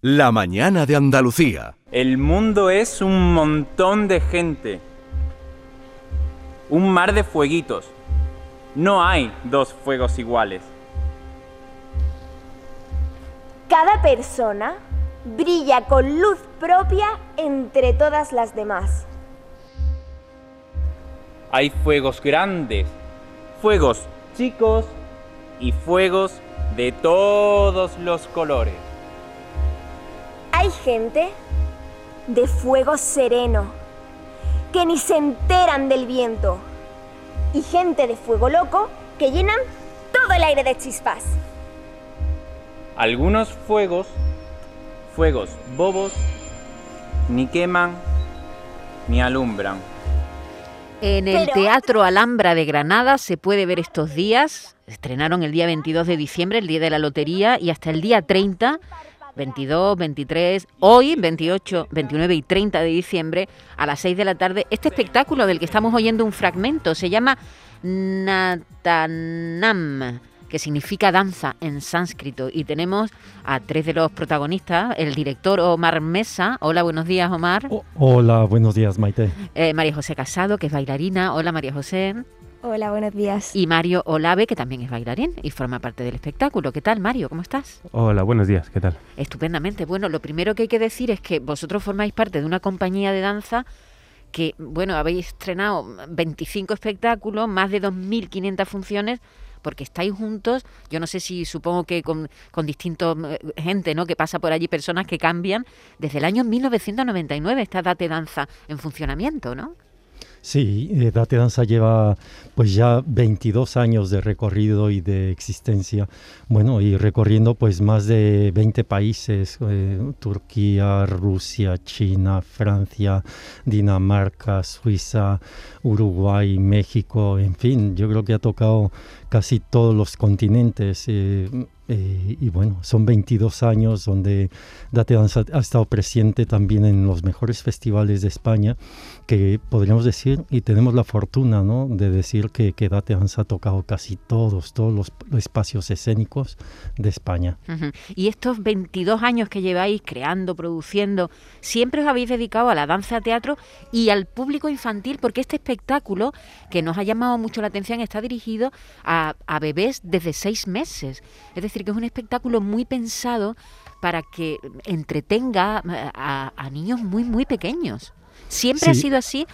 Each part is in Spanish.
La mañana de Andalucía. El mundo es un montón de gente. Un mar de fueguitos. No hay dos fuegos iguales. Cada persona brilla con luz propia entre todas las demás. Hay fuegos grandes, fuegos chicos y fuegos de todos los colores. Hay gente de fuego sereno que ni se enteran del viento y gente de fuego loco que llenan todo el aire de chispas. Algunos fuegos, fuegos bobos, ni queman ni alumbran. En el Teatro Alhambra de Granada se puede ver estos días. Estrenaron el día 22 de diciembre, el día de la lotería, y hasta el día 30 22, 23, hoy 28, 29 y 30 de diciembre a las 6 de la tarde. Este espectáculo del que estamos oyendo un fragmento se llama Natanam que significa danza en sánscrito. Y tenemos a tres de los protagonistas, el director Omar Mesa. Hola, buenos días, Omar. hola, buenos días, Maite. Eh, María José Casado, que es bailarina. Hola, María José. Hola, buenos días. Y Mario Olave, que también es bailarín y forma parte del espectáculo. ¿Qué tal, Mario? ¿Cómo estás? Hola, buenos días. ¿Qué tal? Estupendamente. Bueno, lo primero que hay que decir es que vosotros formáis parte de una compañía de danza que, bueno, habéis estrenado 25 espectáculos, más de 2.500 funciones porque estáis juntos, yo no sé si supongo que con, con distintos eh, gente, ¿no? Que pasa por allí, personas que cambian. Desde el año 1999 está Date Danza en funcionamiento, ¿no? Sí, eh, Date Danza lleva pues ya 22 años de recorrido y de existencia. Bueno, y recorriendo pues más de 20 países, eh, Turquía, Rusia, China, Francia, Dinamarca, Suiza, Uruguay, México, en fin, yo creo que ha tocado casi todos los continentes. Eh, eh, y bueno, son 22 años donde Date Danza ha estado presente también en los mejores festivales de España, que podríamos decir, y tenemos la fortuna ¿no? de decir que, que Date Danza ha tocado casi todos, todos los, espacios escénicos de España. Y estos 22 años que lleváis creando, produciendo, siempre os habéis dedicado a la danza teatro y al público infantil, porque este espectáculo que nos ha llamado mucho la atención está dirigido a, a bebés desde seis meses. Es decir, que es un espectáculo muy pensado para que entretenga eh, a, niños muy, muy pequeños. ¿Siempre ha sido así?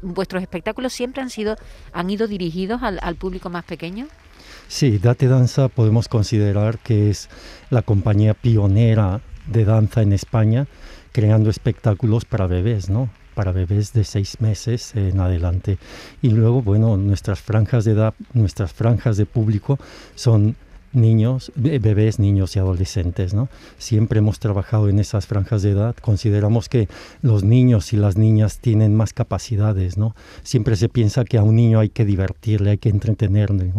¿Vuestros espectáculos siempre han, sido, han ido dirigidos al, al público más pequeño? Sí, Date Danza podemos considerar que es la compañía pionera de danza en España, creando espectáculos para bebés, ¿no? para bebés de seis meses en adelante. Y luego, bueno, nuestras franjas de edad, nuestras franjas de público son niños, bebés, niños y adolescentes, ¿no? Siempre hemos trabajado en esas franjas de edad. Consideramos que los niños y las niñas tienen más capacidades, ¿no? Siempre se piensa que a un niño hay que divertirle, hay que entretenerle.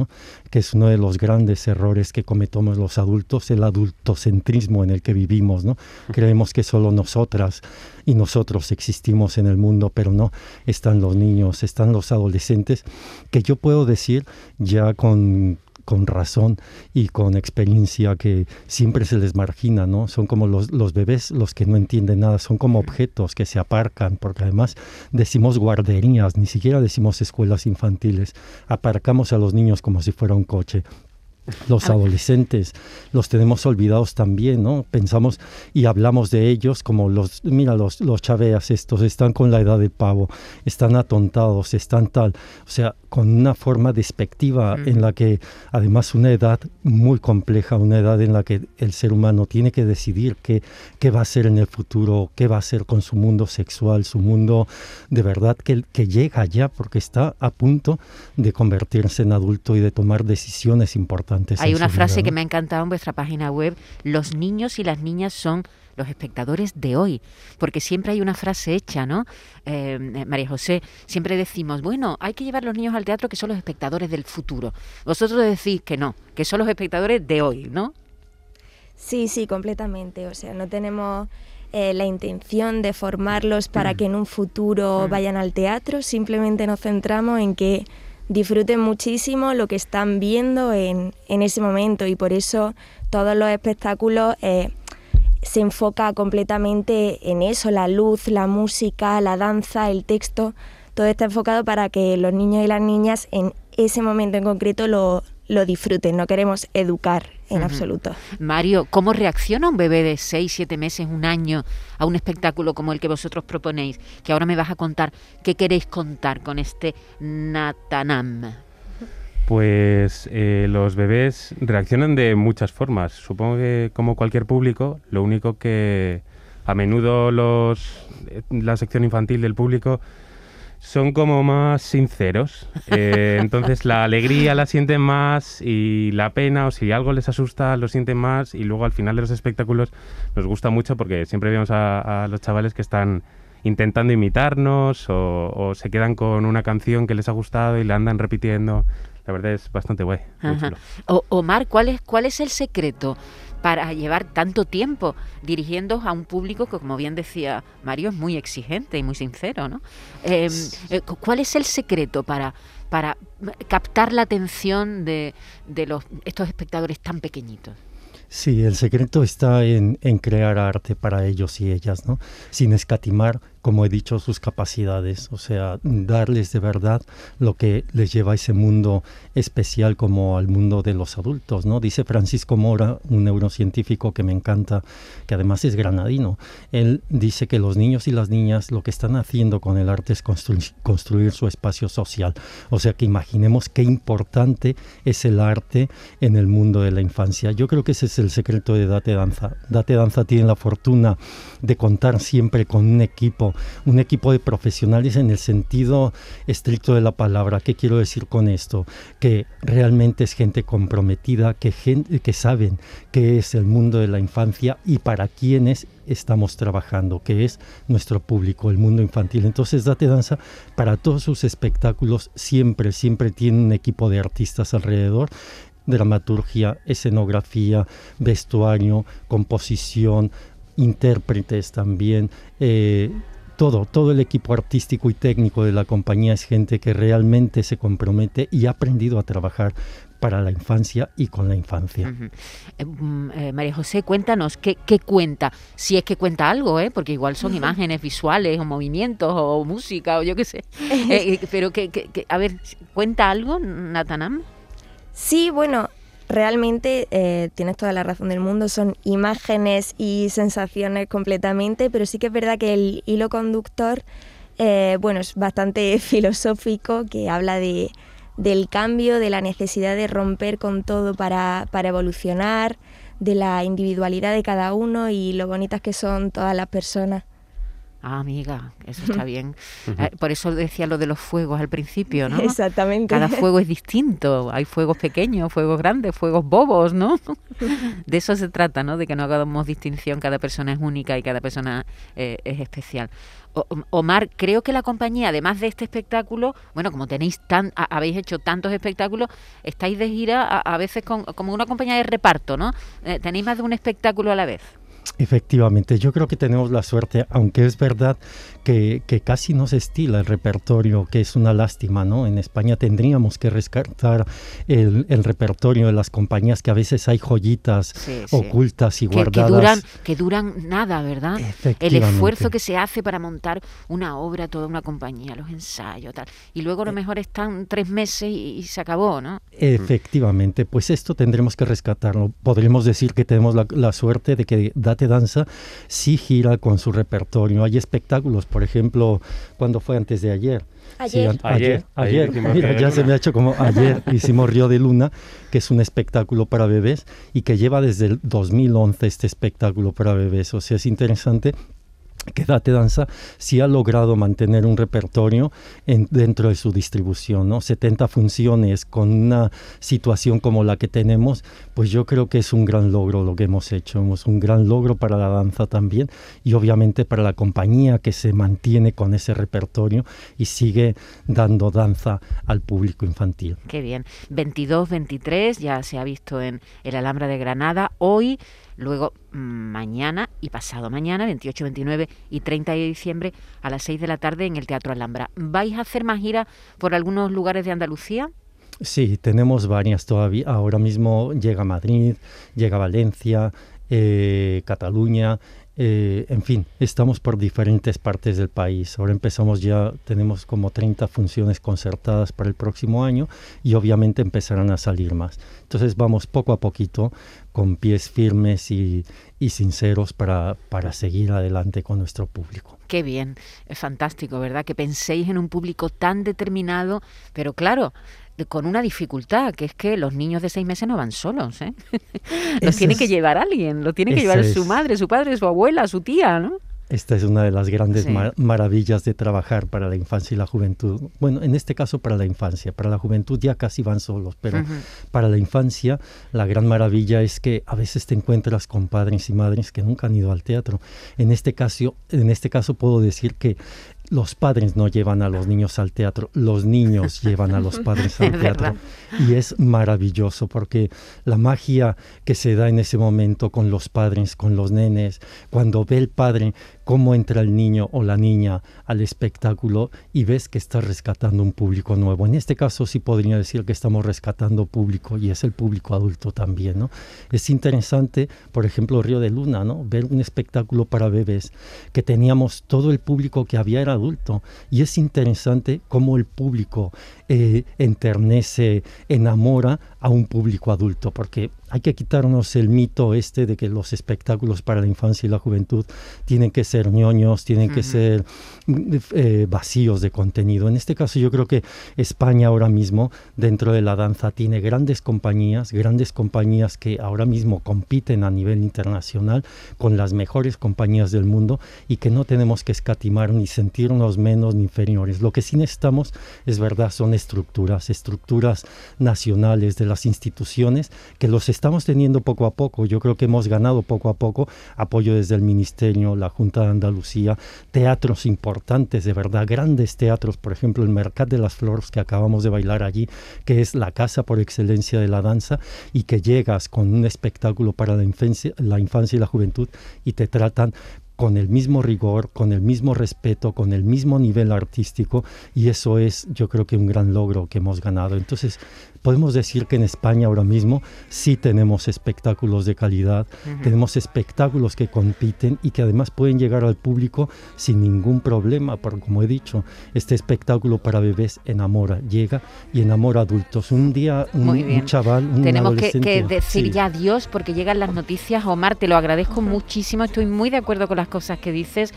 Que es uno de los grandes errores que cometemos los adultos, el adultocentrismo en el que vivimos, ¿no? Creemos que solo nosotras y nosotros existimos en el mundo, pero no, están los niños, están los adolescentes, que yo puedo decir ya con con razón y con experiencia que siempre se les margina, ¿no? Son como los, los bebés los que no entienden nada, son como objetos que se aparcan, porque además decimos guarderías, ni siquiera decimos escuelas infantiles, aparcamos a los niños como si fuera un coche. Los adolescentes los tenemos olvidados también, ¿no? Pensamos y hablamos de ellos como los, mira, los, los chaveas estos, están con la edad del pavo, están atontados, están tal, o sea, con una forma despectiva en la que además una edad muy compleja, una edad en la que el ser humano tiene que decidir qué, qué va a hacer en el futuro, qué va a hacer con su mundo sexual, su mundo de verdad que, que llega ya porque está a punto de convertirse en adulto y de tomar decisiones importantes hay una frase que me ha encantado en vuestra página web, los niños y las niñas son los espectadores de hoy, porque siempre hay una frase hecha, ¿no? Eh, María José, siempre decimos, bueno, hay que llevar a los niños al teatro que son los espectadores del futuro. Vosotros decís que no, que son los espectadores de hoy, ¿no? Sí, sí, completamente. O sea, no tenemos eh, la intención de formarlos para mm. que en un futuro mm. vayan al teatro, simplemente nos centramos en que disfruten muchísimo lo que están viendo en, ese momento y por eso todos los espectáculos eh, se enfoca completamente en eso, la luz, la música, la danza, el texto, todo está enfocado para que los niños y las niñas en ese momento en concreto lo, lo disfruten, no queremos educar en absoluto. Mario, ¿cómo reacciona un bebé de 6, 7 meses, un año a un espectáculo como el que vosotros proponéis? Que ahora me vas a contar qué queréis contar con este Natanam. Pues eh, los bebés reaccionan de muchas formas. Supongo que como cualquier público, lo único que a menudo los, eh, la sección infantil del público son como más sinceros. Eh, entonces la alegría la sienten más y la pena o si algo les asusta lo sienten más y luego al final de los espectáculos nos gusta mucho porque siempre vemos a, los chavales que están intentando imitarnos o, se quedan con una canción que les ha gustado y la andan repitiendo. La verdad es bastante guay. Omar, ¿cuál es, ¿cuál es el secreto? para llevar tanto tiempo dirigiendo a un público que, como bien decía Mario, es muy exigente y muy sincero. ¿no? Em, eh, ¿Cuál es el secreto para, para captar la atención de, de los, estos espectadores tan pequeñitos? Sí, el secreto está en, en, crear arte para ellos y ellas, ¿no? Sin escatimar como he dicho, sus capacidades, o sea, darles de verdad lo que les lleva a ese mundo especial como al mundo de los adultos, ¿no? Dice Francisco Mora, un neurocientífico que me encanta, que además es granadino. Él dice que los niños y las niñas lo que están haciendo con el arte es construir su espacio social. O sea, que imaginemos qué importante es el arte en el mundo de la infancia. Yo creo que ese es el secreto de Date Danza. Date Danza tiene la fortuna de contar siempre con un equipo un equipo de profesionales en el sentido estricto de la palabra. ¿Qué quiero decir con esto? Que realmente es gente comprometida, que, gente, que saben qué es el mundo de la infancia y para quiénes estamos trabajando, que es nuestro público, el mundo infantil. Entonces, Date Danza, para todos sus espectáculos, siempre, siempre tiene un equipo de artistas alrededor dramaturgia, escenografía, vestuario, composición, intérpretes también, eh, todo, todo el equipo artístico y técnico de la compañía es gente que realmente se compromete y ha aprendido a trabajar para la infancia y con la infancia. Eh, mm, eh, María José, cuéntanos, ¿qué, cuenta? Si es que cuenta algo, ¿eh? porque igual son imágenes visuales o movimientos o música o yo qué sé. pero que, que, a ver, ¿cuenta algo, Natanam? Sí, bueno, realmente eh, tienes toda la razón del mundo, son imágenes y sensaciones completamente, pero sí que es verdad que el hilo conductor, eh, bueno, es bastante filosófico, que habla de, del cambio, de la necesidad de romper con todo para, para evolucionar, de la individualidad de cada uno y lo bonitas que son todas las personas. Ah, amiga, eso está bien. Eh, por eso decía lo de los fuegos al principio, ¿no? Exactamente. Cada fuego es distinto. Hay fuegos pequeños, fuegos grandes, fuegos bobos, ¿no? De eso se trata, ¿no? De que no hagamos distinción. Cada persona es única y cada persona eh, es especial. Omar, creo que la compañía, además de este espectáculo, bueno, como tenéis tan, habéis hecho tantos espectáculos, estáis de gira a, veces con, como una compañía de reparto, ¿no? Eh, tenéis más de un espectáculo a la vez. Efectivamente, yo creo que tenemos la suerte, aunque es verdad que, casi no se estila el repertorio, que es una lástima, ¿no? En España tendríamos que rescatar el, repertorio de las compañías, que a veces hay joyitas ocultas y guardadas. Que duran, que duran nada, ¿verdad? El esfuerzo que se hace para montar una obra, toda una compañía, los ensayos, tal. Y luego a lo eh. mejor están tres meses y, se acabó, ¿no? Efectivamente, pues esto tendremos que rescatarlo. Podríamos decir que tenemos la, la suerte de que Date Danza sí gira con su repertorio. Hay espectáculos, por ejemplo, cuando fue antes de ayer. Ayer. ayer, ayer, mira, ya se me ha hecho como ayer hicimos Río de Luna, que es un espectáculo para bebés y que lleva desde el 2011 este espectáculo para bebés. O sea, es interesante que Date Danza sí ha logrado mantener un repertorio en, dentro de su distribución, ¿no? 70 funciones con una situación como la que tenemos, pues yo creo que es un gran logro lo que hemos hecho, es un gran logro para la danza también y obviamente para la compañía que se mantiene con ese repertorio y sigue dando danza al público infantil. Qué bien. 22, 23 ya se ha visto en el Alhambra de Granada. Hoy Luego, mañana y pasado mañana, 28, 29 y 30 de diciembre, a las 6 de la tarde en el Teatro Alhambra. ¿Vais a hacer más giras por algunos lugares de Andalucía? Sí, tenemos varias todavía. Ahora mismo llega Madrid, llega Valencia, eh, Cataluña, eh, en fin, estamos por diferentes partes del país. Ahora empezamos ya, tenemos como 30 funciones concertadas para el próximo año y obviamente empezarán a salir más. Entonces vamos poco a poquito con pies firmes y, sinceros para, para seguir adelante con nuestro público. Qué bien, es fantástico, ¿verdad? Que penséis en un público tan determinado, pero claro, con una dificultad, que es que los niños de seis meses no van solos, ¿eh? los tiene que llevar alguien, lo tiene que llevar su madre, su padre, su abuela, su tía, ¿no? Esta es una de las grandes maravillas de trabajar para la infancia y la juventud. Bueno, en este caso para la infancia, para la juventud ya casi van solos, pero para la infancia la gran maravilla es que a veces te encuentras con padres y madres que nunca han ido al teatro. En este caso, en este caso puedo decir que los padres no llevan a los niños al teatro, los niños llevan a los padres al teatro. Y es maravilloso porque la magia que se da en ese momento con los padres, con los nenes, cuando ve el padre cómo entra el niño o la niña al espectáculo y ves que está rescatando un público nuevo. En este caso sí podría decir que estamos rescatando público y es el público adulto también, ¿no? Es interesante, por ejemplo, Río de Luna, ¿no? Ver un espectáculo para bebés que teníamos todo el público que había era adulto y es interesante cómo el público eh, enternece, enamora a un público adulto, porque hay que quitarnos el mito este de que los espectáculos para la infancia y la juventud tienen que ser ñoños, tienen que ser eh, vacíos de contenido. En este caso yo creo que España ahora mismo dentro de la danza tiene grandes compañías, grandes compañías que ahora mismo compiten a nivel internacional con las mejores compañías del mundo y que no tenemos que escatimar ni sentirnos menos ni inferiores. Lo que sí necesitamos, es verdad, son estructuras, estructuras nacionales de las instituciones que los estamos teniendo poco a poco. Yo creo que hemos ganado poco a poco apoyo desde el Ministerio, la Junta de Andalucía, teatros importantes, de verdad, grandes teatros, por ejemplo, el Mercat de las Flores que acabamos de bailar allí, que es la casa por excelencia de la danza y que llegas con un espectáculo para la infancia, la infancia y la juventud y te tratan con el mismo rigor, con el mismo respeto, con el mismo nivel artístico y eso es yo creo que un gran logro que hemos ganado. Entonces podemos decir que en España ahora mismo sí tenemos espectáculos de calidad, tenemos espectáculos que compiten y que además pueden llegar al público sin ningún problema, porque como he dicho, este espectáculo para bebés enamora, llega y enamora adultos. Un día un, chaval, un Tenemos que, decir ya adiós porque llegan las noticias. Omar, te lo agradezco muchísimo, estoy muy de acuerdo con las cosas que dices.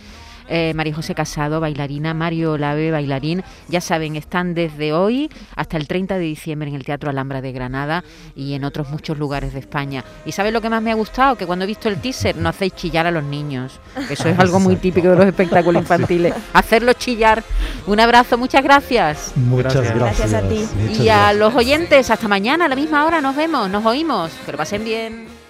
Eh, María José Casado, bailarina, Mario Lave, bailarín. Ya saben, están desde hoy hasta el 30 de diciembre en el Teatro Alhambra de Granada y en otros muchos lugares de España. ¿Y sabes lo que más me ha gustado? Que cuando he visto el teaser no hacéis chillar a los niños. Eso es algo muy típico de los espectáculos infantiles. Hacerlos chillar. Un abrazo, muchas gracias. Muchas gracias. a ti. y a los oyentes, hasta mañana a la misma hora nos vemos, nos oímos. Que lo pasen bien.